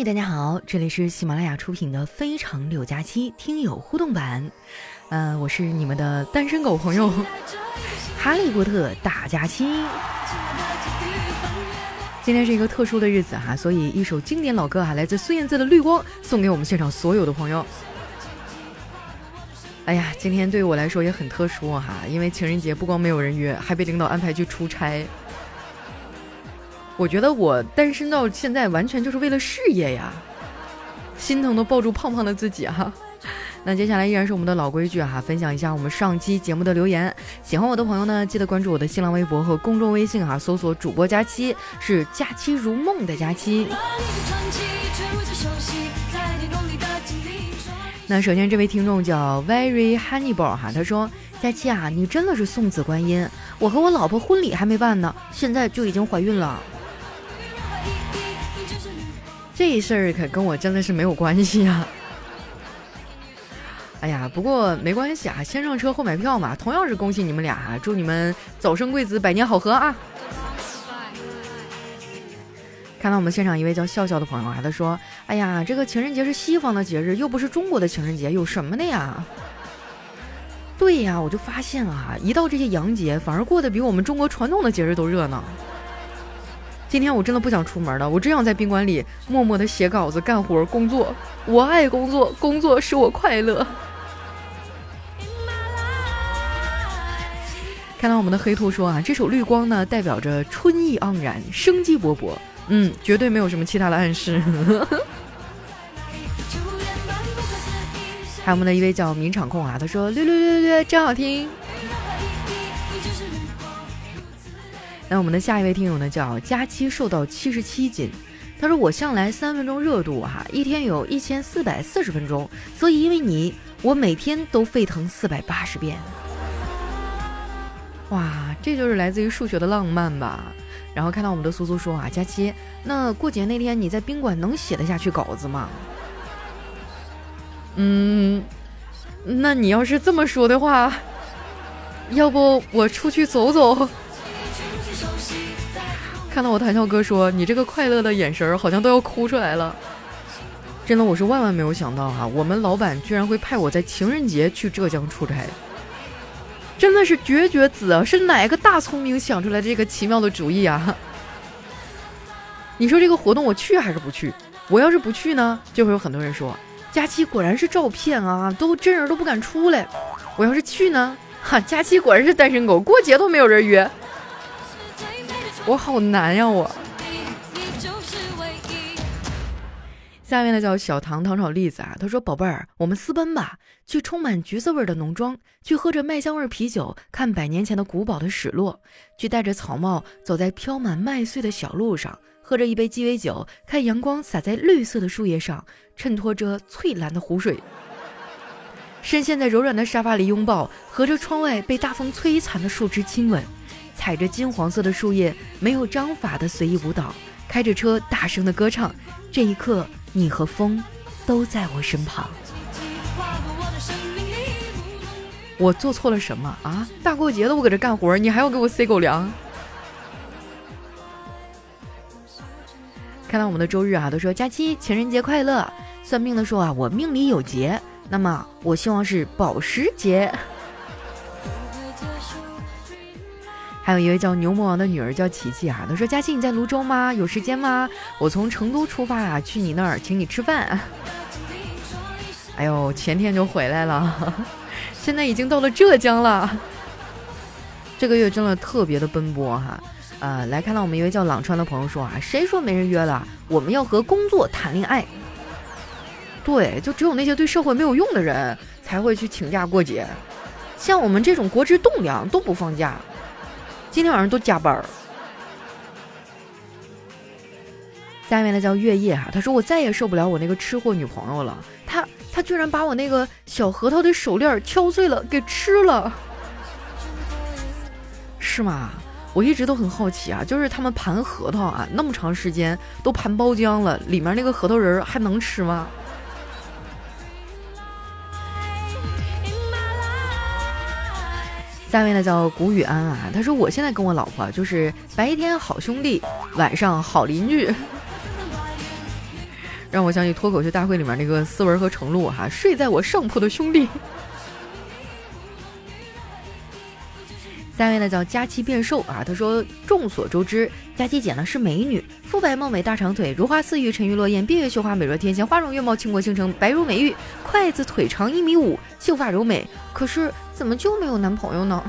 嘿，大家好，这里是喜马拉雅出品的《非常六加七》听友互动版，呃，我是你们的单身狗朋友 《哈利波特》大假期。今天是一个特殊的日子哈，所以一首经典老歌哈，来自孙燕姿的《绿光》，送给我们现场所有的朋友。哎呀，今天对于我来说也很特殊哈，因为情人节不光没有人约，还被领导安排去出差。我觉得我单身到现在完全就是为了事业呀，心疼的抱住胖胖的自己哈。那接下来依然是我们的老规矩哈，分享一下我们上期节目的留言。喜欢我的朋友呢，记得关注我的新浪微博和公众微信哈，搜索主播佳期，是假期如梦的佳期。那首先这位听众叫 Very Honeyball 哈，他说：佳期啊，你真的是送子观音，我和我老婆婚礼还没办呢，现在就已经怀孕了。这事儿可跟我真的是没有关系啊！哎呀，不过没关系啊，先上车后买票嘛，同样是恭喜你们俩，祝你们早生贵子，百年好合啊！看到我们现场一位叫笑笑的朋友啊，他说：“哎呀，这个情人节是西方的节日，又不是中国的情人节，有什么的呀？”对呀，我就发现啊，一到这些洋节，反而过得比我们中国传统的节日都热闹。今天我真的不想出门了，我只想在宾馆里默默的写稿子、干活、工作。我爱工作，工作使我快乐。看到我们的黑兔说啊，这首绿光呢，代表着春意盎然、生机勃勃。嗯，绝对没有什么其他的暗示。还有我们的一位叫名场控啊，他说略略略略真好听。那我们的下一位听友呢，叫佳期瘦到七十七斤。他说：“我向来三分钟热度哈，一天有一千四百四十分钟，所以因为你，我每天都沸腾四百八十遍。”哇，这就是来自于数学的浪漫吧？然后看到我们的苏苏说啊，佳期，那过节那天你在宾馆能写得下去稿子吗？嗯，那你要是这么说的话，要不我出去走走？看到我谈笑哥说你这个快乐的眼神儿，好像都要哭出来了。真的，我是万万没有想到哈，我们老板居然会派我在情人节去浙江出差，真的是绝绝子啊！是哪个大聪明想出来这个奇妙的主意啊？你说这个活动我去还是不去？我要是不去呢，就会有很多人说佳期果然是照片啊，都真人都不敢出来。我要是去呢，哈，佳期果然是单身狗，过节都没有人约。我好难呀！我下面呢叫小糖糖炒栗子啊，他说：“宝贝儿，我们私奔吧，去充满橘子味的农庄，去喝着麦香味啤酒，看百年前的古堡的史落，去戴着草帽走在飘满麦穗的小路上，喝着一杯鸡尾酒，看阳光洒在绿色的树叶上，衬托着翠蓝的湖水，深陷在柔软的沙发里拥抱，和着窗外被大风摧残的树枝亲吻。”踩着金黄色的树叶，没有章法的随意舞蹈，开着车大声的歌唱。这一刻，你和风都在我身旁。我做错了什么啊？大过节的我搁这干活，你还要给我塞狗粮？看到我们的周日啊，都说佳期情人节快乐。算命的说啊，我命里有劫，那么我希望是保时捷。还有一位叫牛魔王的女儿叫琪琪啊，她说：“佳琪你在泸州吗？有时间吗？我从成都出发啊，去你那儿请你吃饭。” 哎呦，前天就回来了，现在已经到了浙江了。这个月真的特别的奔波哈。呃，来看到我们一位叫朗川的朋友说啊，谁说没人约了？我们要和工作谈恋爱。对，就只有那些对社会没有用的人才会去请假过节，像我们这种国之栋梁都不放假。今天晚上都加班儿。下面的叫月夜哈，他说我再也受不了我那个吃货女朋友了，他他居然把我那个小核桃的手链敲碎了给吃了，是吗？我一直都很好奇啊，就是他们盘核桃啊，那么长时间都盘包浆了，里面那个核桃仁还能吃吗？下面呢叫谷雨安啊，他说我现在跟我老婆就是白天好兄弟，晚上好邻居。让我想起脱口秀大会里面那个思文和程璐哈，睡在我上铺的兄弟。下位呢叫佳期变瘦啊，他说众所周知，佳期姐呢是美女，肤白貌美大长腿，如花似玉沉鱼落雁，闭月羞花美若天仙，花容月貌倾国倾城，白如美玉，筷子腿长一米五，秀发柔美。可是怎么就没有男朋友呢？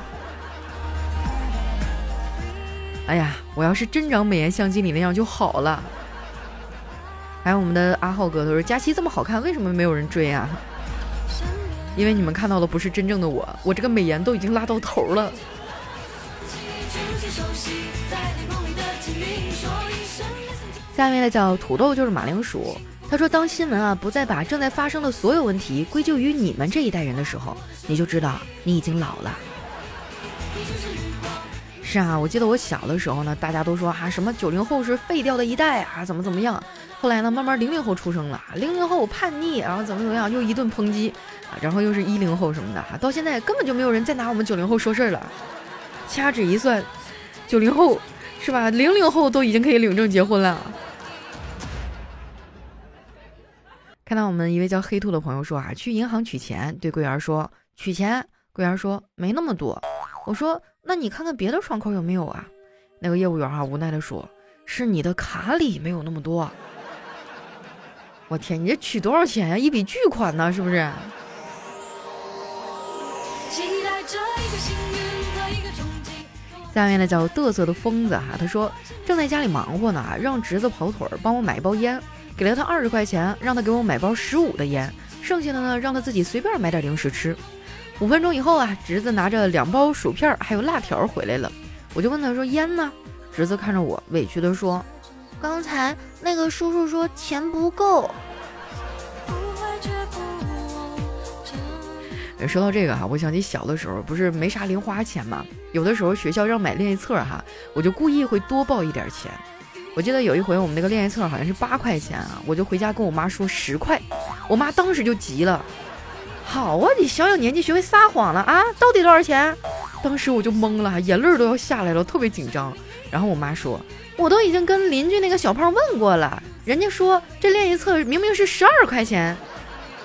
哎呀，我要是真长美颜相机里那样就好了。还有我们的阿浩哥，他说佳琪这么好看，为什么没有人追啊？因为你们看到的不是真正的我，我这个美颜都已经拉到头了。下面的叫土豆就是马铃薯。他说：“当新闻啊不再把正在发生的所有问题归咎于你们这一代人的时候，你就知道你已经老了。”是啊，我记得我小的时候呢，大家都说啊什么九零后是废掉的一代啊，怎么怎么样。后来呢，慢慢零零后出生了，零零后叛逆，然后怎么怎么样，又一顿抨击啊，然后又是一零后什么的，到现在根本就没有人再拿我们九零后说事儿了。掐指一算，九零后是吧？零零后都已经可以领证结婚了。看到我们一位叫黑兔的朋友说啊，去银行取钱，对柜员说取钱，柜员说没那么多。我说那你看看别的窗口有没有啊？那个业务员啊无奈的说，是你的卡里没有那么多。我天，你这取多少钱呀？一笔巨款呢，是不是？下面呢叫嘚瑟的疯子哈，他说正在家里忙活呢，让侄子跑腿儿帮我买一包烟，给了他二十块钱，让他给我买包十五的烟，剩下的呢让他自己随便买点零食吃。五分钟以后啊，侄子拿着两包薯片还有辣条回来了，我就问他说烟呢？侄子看着我委屈的说，刚才那个叔叔说钱不够。说到这个哈，我想起小的时候不是没啥零花钱嘛，有的时候学校让买练习册哈，我就故意会多报一点钱。我记得有一回我们那个练习册好像是八块钱啊，我就回家跟我妈说十块，我妈当时就急了。好啊，你小小年纪学会撒谎了啊？到底多少钱？当时我就懵了，眼泪都要下来了，特别紧张。然后我妈说，我都已经跟邻居那个小胖问过了，人家说这练习册明明是十二块钱。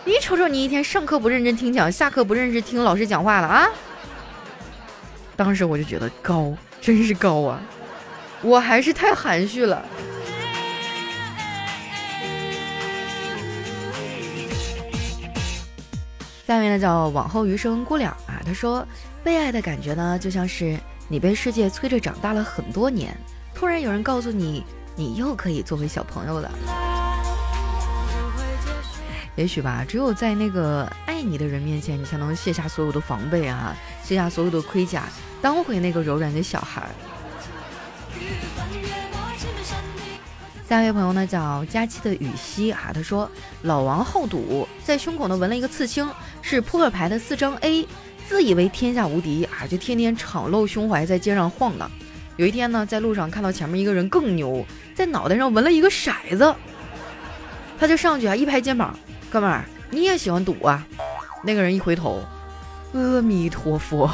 你瞅瞅，你一天上课不认真听讲，下课不认真听老师讲话了啊！当时我就觉得高，真是高啊！我还是太含蓄了。下面呢叫往后余生姑娘啊，她说被爱的感觉呢，就像是你被世界催着长大了很多年，突然有人告诉你，你又可以做回小朋友了。也许吧，只有在那个爱你的人面前，你才能卸下所有的防备啊，卸下所有的盔甲，当回那个柔软的小孩。下一位朋友呢，叫佳期的雨熙啊，他说老王好赌，在胸口呢纹了一个刺青，是扑克牌的四张 A，自以为天下无敌啊，就天天敞露胸怀在街上晃荡。有一天呢，在路上看到前面一个人更牛，在脑袋上纹了一个骰子，他就上去啊，一拍肩膀。哥们儿，你也喜欢赌啊？那个人一回头，阿弥陀佛。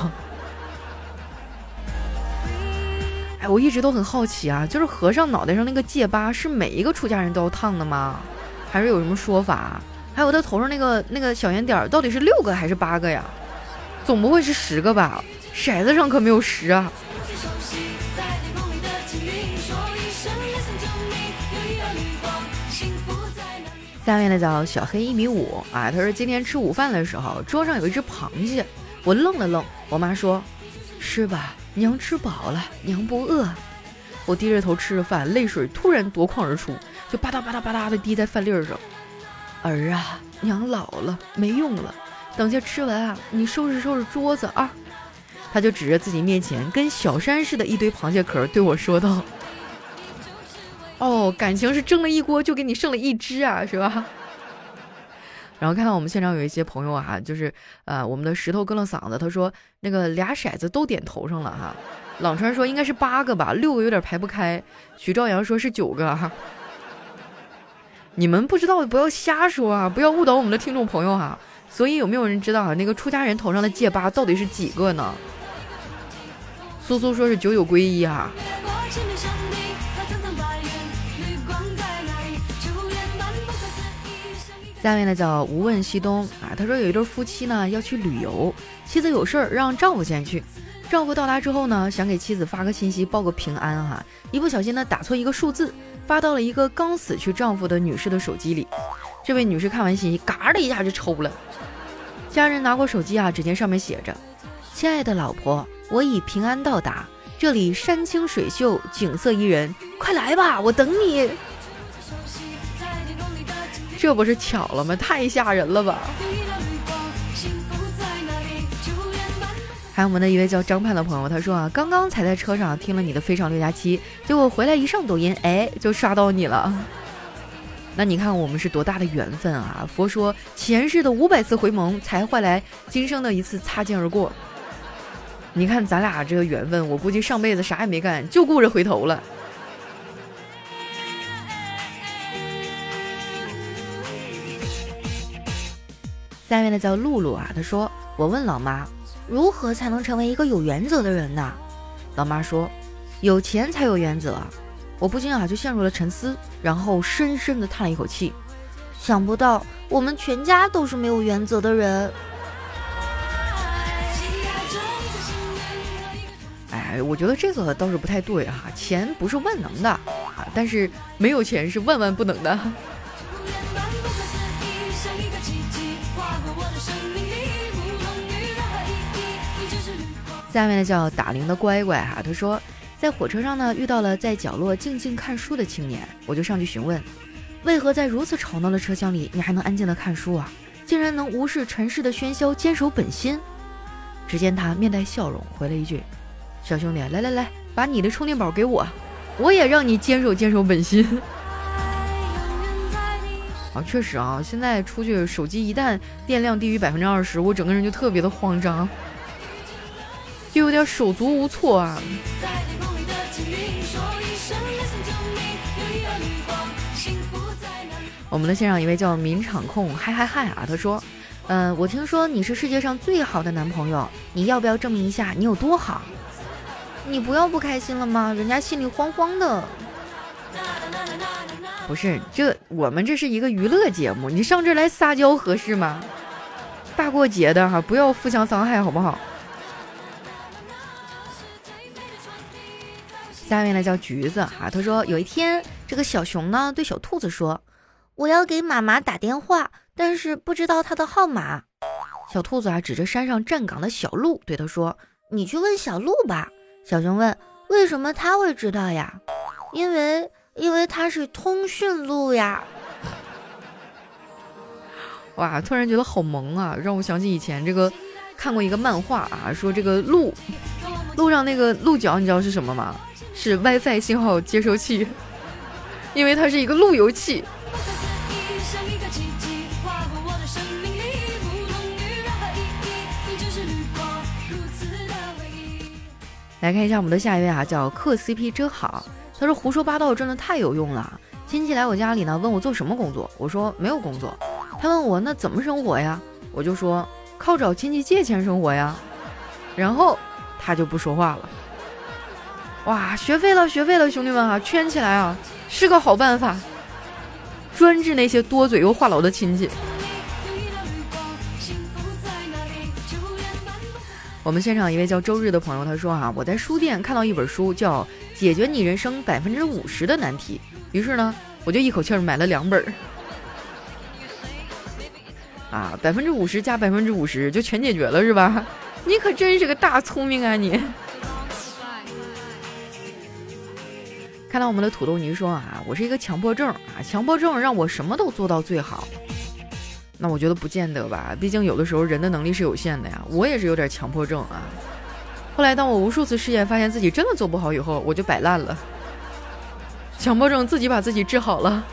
哎，我一直都很好奇啊，就是和尚脑袋上那个戒疤是每一个出家人都要烫的吗？还是有什么说法？还有他头上那个那个小圆点儿到底是六个还是八个呀？总不会是十个吧？骰子上可没有十啊。下面呢叫小黑一米五啊，他说今天吃午饭的时候，桌上有一只螃蟹，我愣了愣，我妈说吃吧，娘吃饱了，娘不饿。我低着头吃着饭，泪水突然夺眶而出，就吧嗒吧嗒吧嗒的滴在饭粒儿上。儿啊，娘老了，没用了，等下吃完啊，你收拾收拾桌子啊。他就指着自己面前跟小山似的一堆螃蟹壳对我说道。哦，感情是蒸了一锅就给你剩了一只啊，是吧？然后看到我们现场有一些朋友啊，就是呃，我们的石头割了嗓子，他说那个俩骰子都点头上了哈。朗川说应该是八个吧，六个有点排不开。许兆阳说是九个哈。你们不知道不要瞎说啊，不要误导我们的听众朋友哈。所以有没有人知道啊，那个出家人头上的戒疤到底是几个呢？苏苏说是九九归一哈。下面呢叫无问西东啊，他说有一对夫妻呢要去旅游，妻子有事儿让丈夫先去。丈夫到达之后呢，想给妻子发个信息报个平安哈，一不小心呢打错一个数字，发到了一个刚死去丈夫的女士的手机里。这位女士看完信息，嘎的一下就抽了。家人拿过手机啊，只见上面写着：“亲爱的老婆，我已平安到达，这里山清水秀，景色宜人，快来吧，我等你。”这不是巧了吗？太吓人了吧！还有我们的一位叫张盼的朋友，他说啊，刚刚才在车上听了你的《非常六加七》，结果回来一上抖音，哎，就刷到你了。那你看我们是多大的缘分啊！佛说前世的五百次回眸才换来今生的一次擦肩而过。你看咱俩这个缘分，我估计上辈子啥也没干，就顾着回头了。下面的叫露露啊，她说：“我问老妈。”如何才能成为一个有原则的人呢？老妈说：“有钱才有原则。”我不禁啊就陷入了沉思，然后深深的叹了一口气。想不到我们全家都是没有原则的人。哎，我觉得这个倒是不太对哈，钱不是万能的啊，但是没有钱是万万不能的。下面呢叫打铃的乖乖哈，他说在火车上呢遇到了在角落静静看书的青年，我就上去询问，为何在如此吵闹的车厢里你还能安静的看书啊？竟然能无视尘世的喧嚣，坚守本心。只见他面带笑容回了一句：“小兄弟，来来来，把你的充电宝给我，我也让你坚守坚守本心。”啊，确实啊，现在出去手机一旦电量低于百分之二十，我整个人就特别的慌张。就有点手足无措啊。我们的现场一位叫民场控嗨嗨嗨啊，他说：“嗯，我听说你是世界上最好的男朋友，你要不要证明一下你有多好？你不要不开心了吗？人家心里慌慌的。不是，这我们这是一个娱乐节目，你上这来撒娇合适吗？大过节的哈，不要互相伤害，好不好？”下面呢叫橘子哈，他说有一天这个小熊呢对小兔子说：“我要给妈妈打电话，但是不知道她的号码。”小兔子啊指着山上站岗的小鹿对他说：“你去问小鹿吧。”小熊问：“为什么他会知道呀？”“因为因为它是通讯录呀。”哇，突然觉得好萌啊，让我想起以前这个看过一个漫画啊，说这个鹿路上那个鹿角，你知道是什么吗？是 WiFi 信号接收器，因为它是一个路由器。来看一下我们的下一位啊，叫磕 CP 真好。他说胡说八道真的太有用了。亲戚来我家里呢，问我做什么工作，我说没有工作。他问我那怎么生活呀？我就说靠找亲戚借钱生活呀。然后他就不说话了。哇，学废了，学废了，兄弟们啊，圈起来啊，是个好办法，专治那些多嘴又话痨的亲戚。我们现场一位叫周日的朋友，他说啊，我在书店看到一本书，叫《解决你人生百分之五十的难题》，于是呢，我就一口气儿买了两本儿。啊，百分之五十加百分之五十就全解决了是吧？你可真是个大聪明啊你！看到我们的土豆泥说啊，我是一个强迫症啊，强迫症让我什么都做到最好。那我觉得不见得吧，毕竟有的时候人的能力是有限的呀。我也是有点强迫症啊。后来当我无数次试验发现自己真的做不好以后，我就摆烂了。强迫症自己把自己治好了。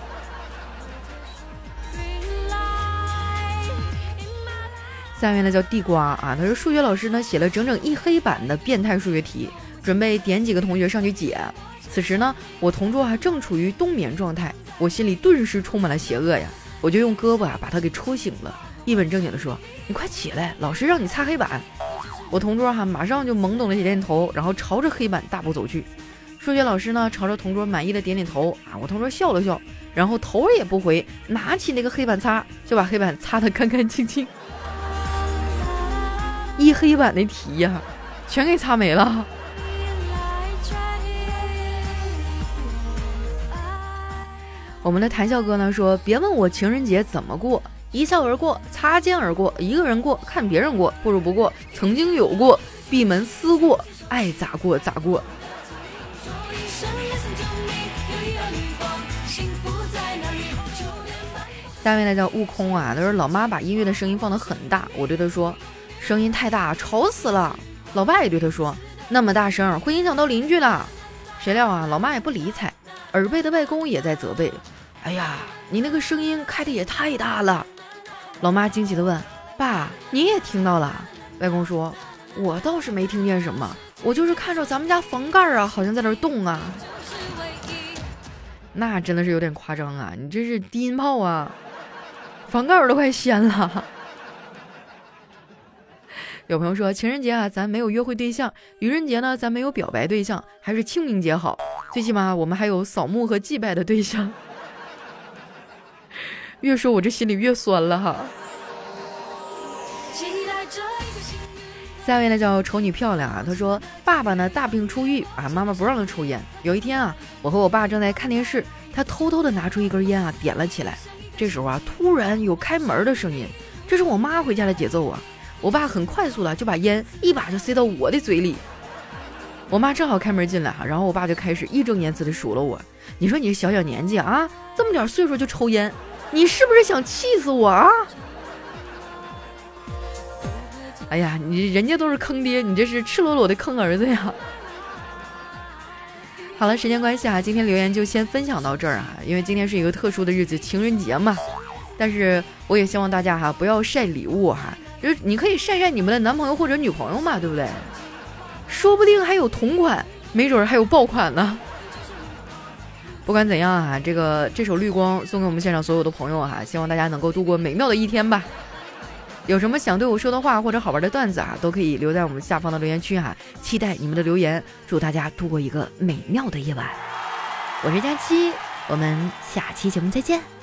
下面呢叫地瓜啊，他说数学老师呢写了整整一黑板的变态数学题，准备点几个同学上去解。此时呢，我同桌还正处于冬眠状态，我心里顿时充满了邪恶呀！我就用胳膊啊把他给戳醒了，一本正经的说：“你快起来，老师让你擦黑板。”我同桌哈马上就懵懂的点点头，然后朝着黑板大步走去。数学老师呢朝着同桌满意的点点头啊，我同桌笑了笑，然后头也不回，拿起那个黑板擦就把黑板擦得干干净净，一黑板的题呀，全给擦没了。我们的谈笑哥呢说：“别问我情人节怎么过，一笑而过，擦肩而过，一个人过，看别人过，不如不过。曾经有过，闭门思过，爱咋过咋过。”下面呢叫悟空啊，他说老妈把音乐的声音放得很大，我对他说：“声音太大，吵死了。”老爸也对他说：“那么大声会影响到邻居的。”谁料啊，老妈也不理睬。耳背的外公也在责备：“哎呀，你那个声音开的也太大了。”老妈惊奇地问：“爸，你也听到了？”外公说：“我倒是没听见什么，我就是看着咱们家房盖啊，好像在那动啊。”那真的是有点夸张啊！你这是低音炮啊，房盖都快掀了。有朋友说情人节啊，咱没有约会对象；愚人节呢，咱没有表白对象，还是清明节好。最起码我们还有扫墓和祭拜的对象。越说我这心里越酸了哈。下位呢叫丑女漂亮啊，她说爸爸呢大病初愈啊，妈妈不让他抽烟。有一天啊，我和我爸正在看电视，他偷偷的拿出一根烟啊点了起来。这时候啊，突然有开门的声音，这是我妈回家的节奏啊。我爸很快速的就把烟一把就塞到我的嘴里，我妈正好开门进来哈，然后我爸就开始义正言辞的数落我：“你说你这小小年纪啊，这么点岁数就抽烟，你是不是想气死我啊？”哎呀，你人家都是坑爹，你这是赤裸裸的坑儿子呀！好了，时间关系啊，今天留言就先分享到这儿啊，因为今天是一个特殊的日子，情人节嘛。但是我也希望大家哈不要晒礼物哈。就是你可以晒晒你们的男朋友或者女朋友嘛，对不对？说不定还有同款，没准还有爆款呢。不管怎样啊，这个这首绿光送给我们现场所有的朋友哈，希望大家能够度过美妙的一天吧。有什么想对我说的话或者好玩的段子啊，都可以留在我们下方的留言区哈，期待你们的留言。祝大家度过一个美妙的夜晚。我是佳期，我们下期节目再见。